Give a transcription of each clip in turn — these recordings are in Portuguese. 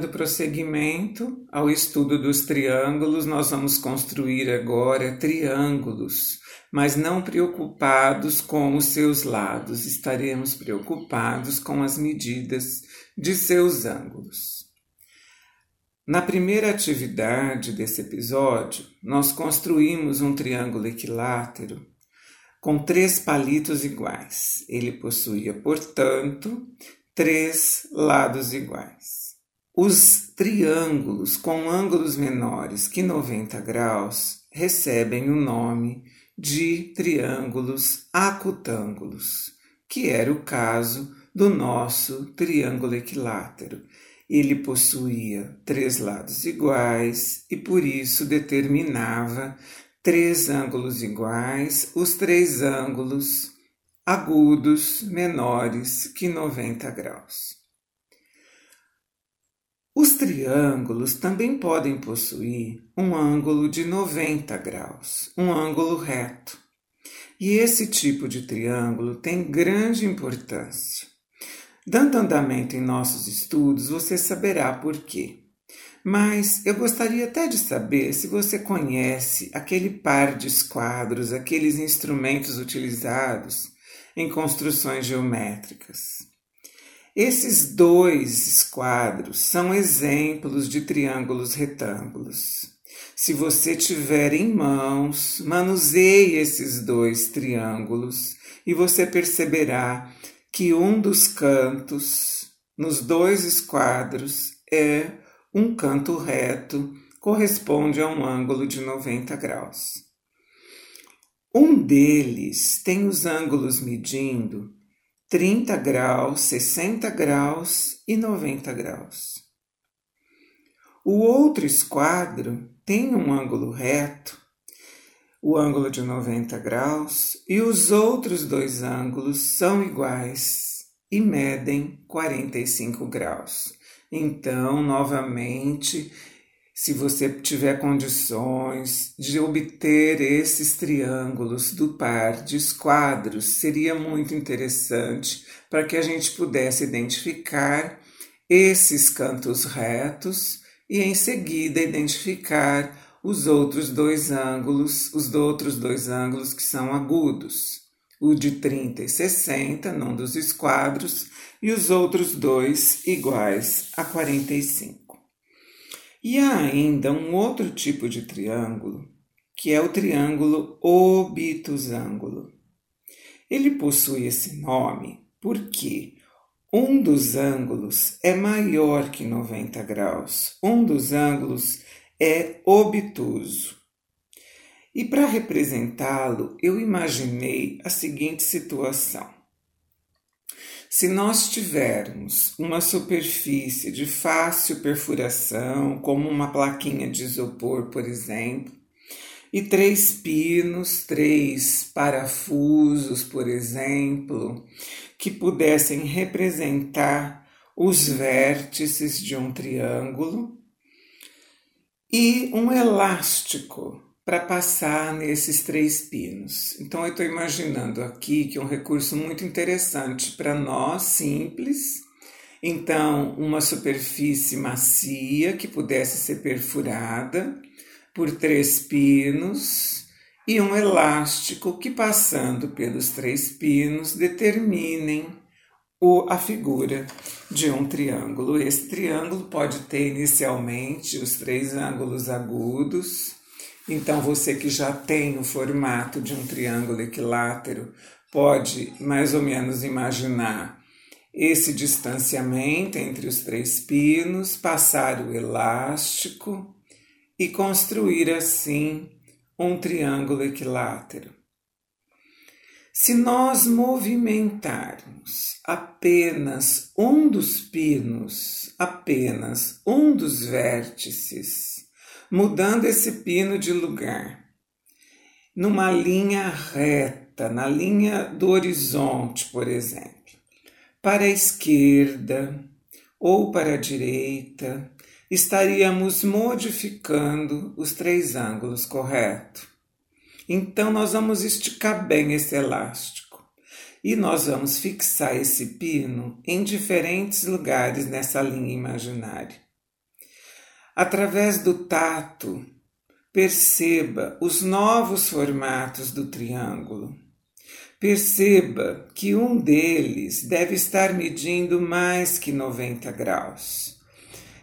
Dando prosseguimento ao estudo dos triângulos, nós vamos construir agora triângulos, mas não preocupados com os seus lados, estaremos preocupados com as medidas de seus ângulos. Na primeira atividade desse episódio, nós construímos um triângulo equilátero com três palitos iguais. Ele possuía, portanto, três lados iguais. Os triângulos com ângulos menores que 90 graus recebem o nome de triângulos acutângulos, que era o caso do nosso triângulo equilátero. Ele possuía três lados iguais e por isso determinava três ângulos iguais, os três ângulos agudos menores que 90 graus. Os triângulos também podem possuir um ângulo de 90 graus, um ângulo reto. E esse tipo de triângulo tem grande importância. Dando andamento em nossos estudos, você saberá por quê. Mas eu gostaria até de saber se você conhece aquele par de esquadros, aqueles instrumentos utilizados em construções geométricas. Esses dois esquadros são exemplos de triângulos retângulos. Se você tiver em mãos, manuseie esses dois triângulos e você perceberá que um dos cantos nos dois esquadros é um canto reto, corresponde a um ângulo de 90 graus. Um deles tem os ângulos medindo 30 graus, 60 graus e 90 graus. O outro esquadro tem um ângulo reto, o ângulo de 90 graus, e os outros dois ângulos são iguais e medem 45 graus. Então, novamente, se você tiver condições de obter esses triângulos do par de esquadros, seria muito interessante para que a gente pudesse identificar esses cantos retos e em seguida identificar os outros dois ângulos, os outros dois ângulos que são agudos, o de 30 e 60, num dos esquadros, e os outros dois iguais a 45. E há ainda um outro tipo de triângulo, que é o triângulo obtusângulo. Ele possui esse nome porque um dos ângulos é maior que 90 graus, um dos ângulos é obtuso. E para representá-lo, eu imaginei a seguinte situação. Se nós tivermos uma superfície de fácil perfuração, como uma plaquinha de isopor, por exemplo, e três pinos, três parafusos, por exemplo, que pudessem representar os vértices de um triângulo, e um elástico para passar nesses três pinos. Então, eu estou imaginando aqui que é um recurso muito interessante para nós, simples. Então, uma superfície macia que pudesse ser perfurada por três pinos e um elástico que, passando pelos três pinos, determinem o, a figura de um triângulo. Esse triângulo pode ter inicialmente os três ângulos agudos então, você que já tem o formato de um triângulo equilátero pode mais ou menos imaginar esse distanciamento entre os três pinos, passar o elástico e construir assim um triângulo equilátero. Se nós movimentarmos apenas um dos pinos, apenas um dos vértices, mudando esse pino de lugar, numa linha reta, na linha do horizonte, por exemplo, para a esquerda ou para a direita, estaríamos modificando os três ângulos, correto? Então, nós vamos esticar bem esse elástico e nós vamos fixar esse pino em diferentes lugares nessa linha imaginária. Através do tato, perceba os novos formatos do triângulo. Perceba que um deles deve estar medindo mais que 90 graus.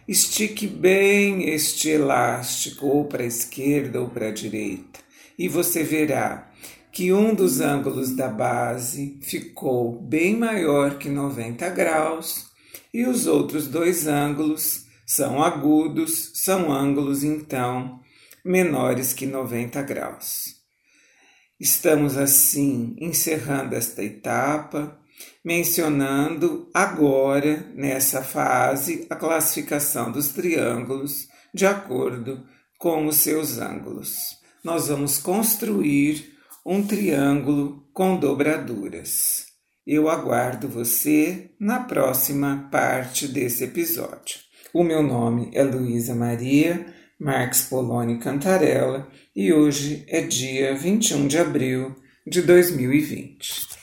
Estique bem este elástico, ou para a esquerda ou para a direita, e você verá que um dos ângulos da base ficou bem maior que 90 graus e os outros dois ângulos são agudos, são ângulos então menores que 90 graus. Estamos assim encerrando esta etapa, mencionando agora, nessa fase, a classificação dos triângulos de acordo com os seus ângulos. Nós vamos construir um triângulo com dobraduras. Eu aguardo você na próxima parte desse episódio. O meu nome é Luísa Maria Marques Poloni Cantarella e hoje é dia 21 de abril de 2020.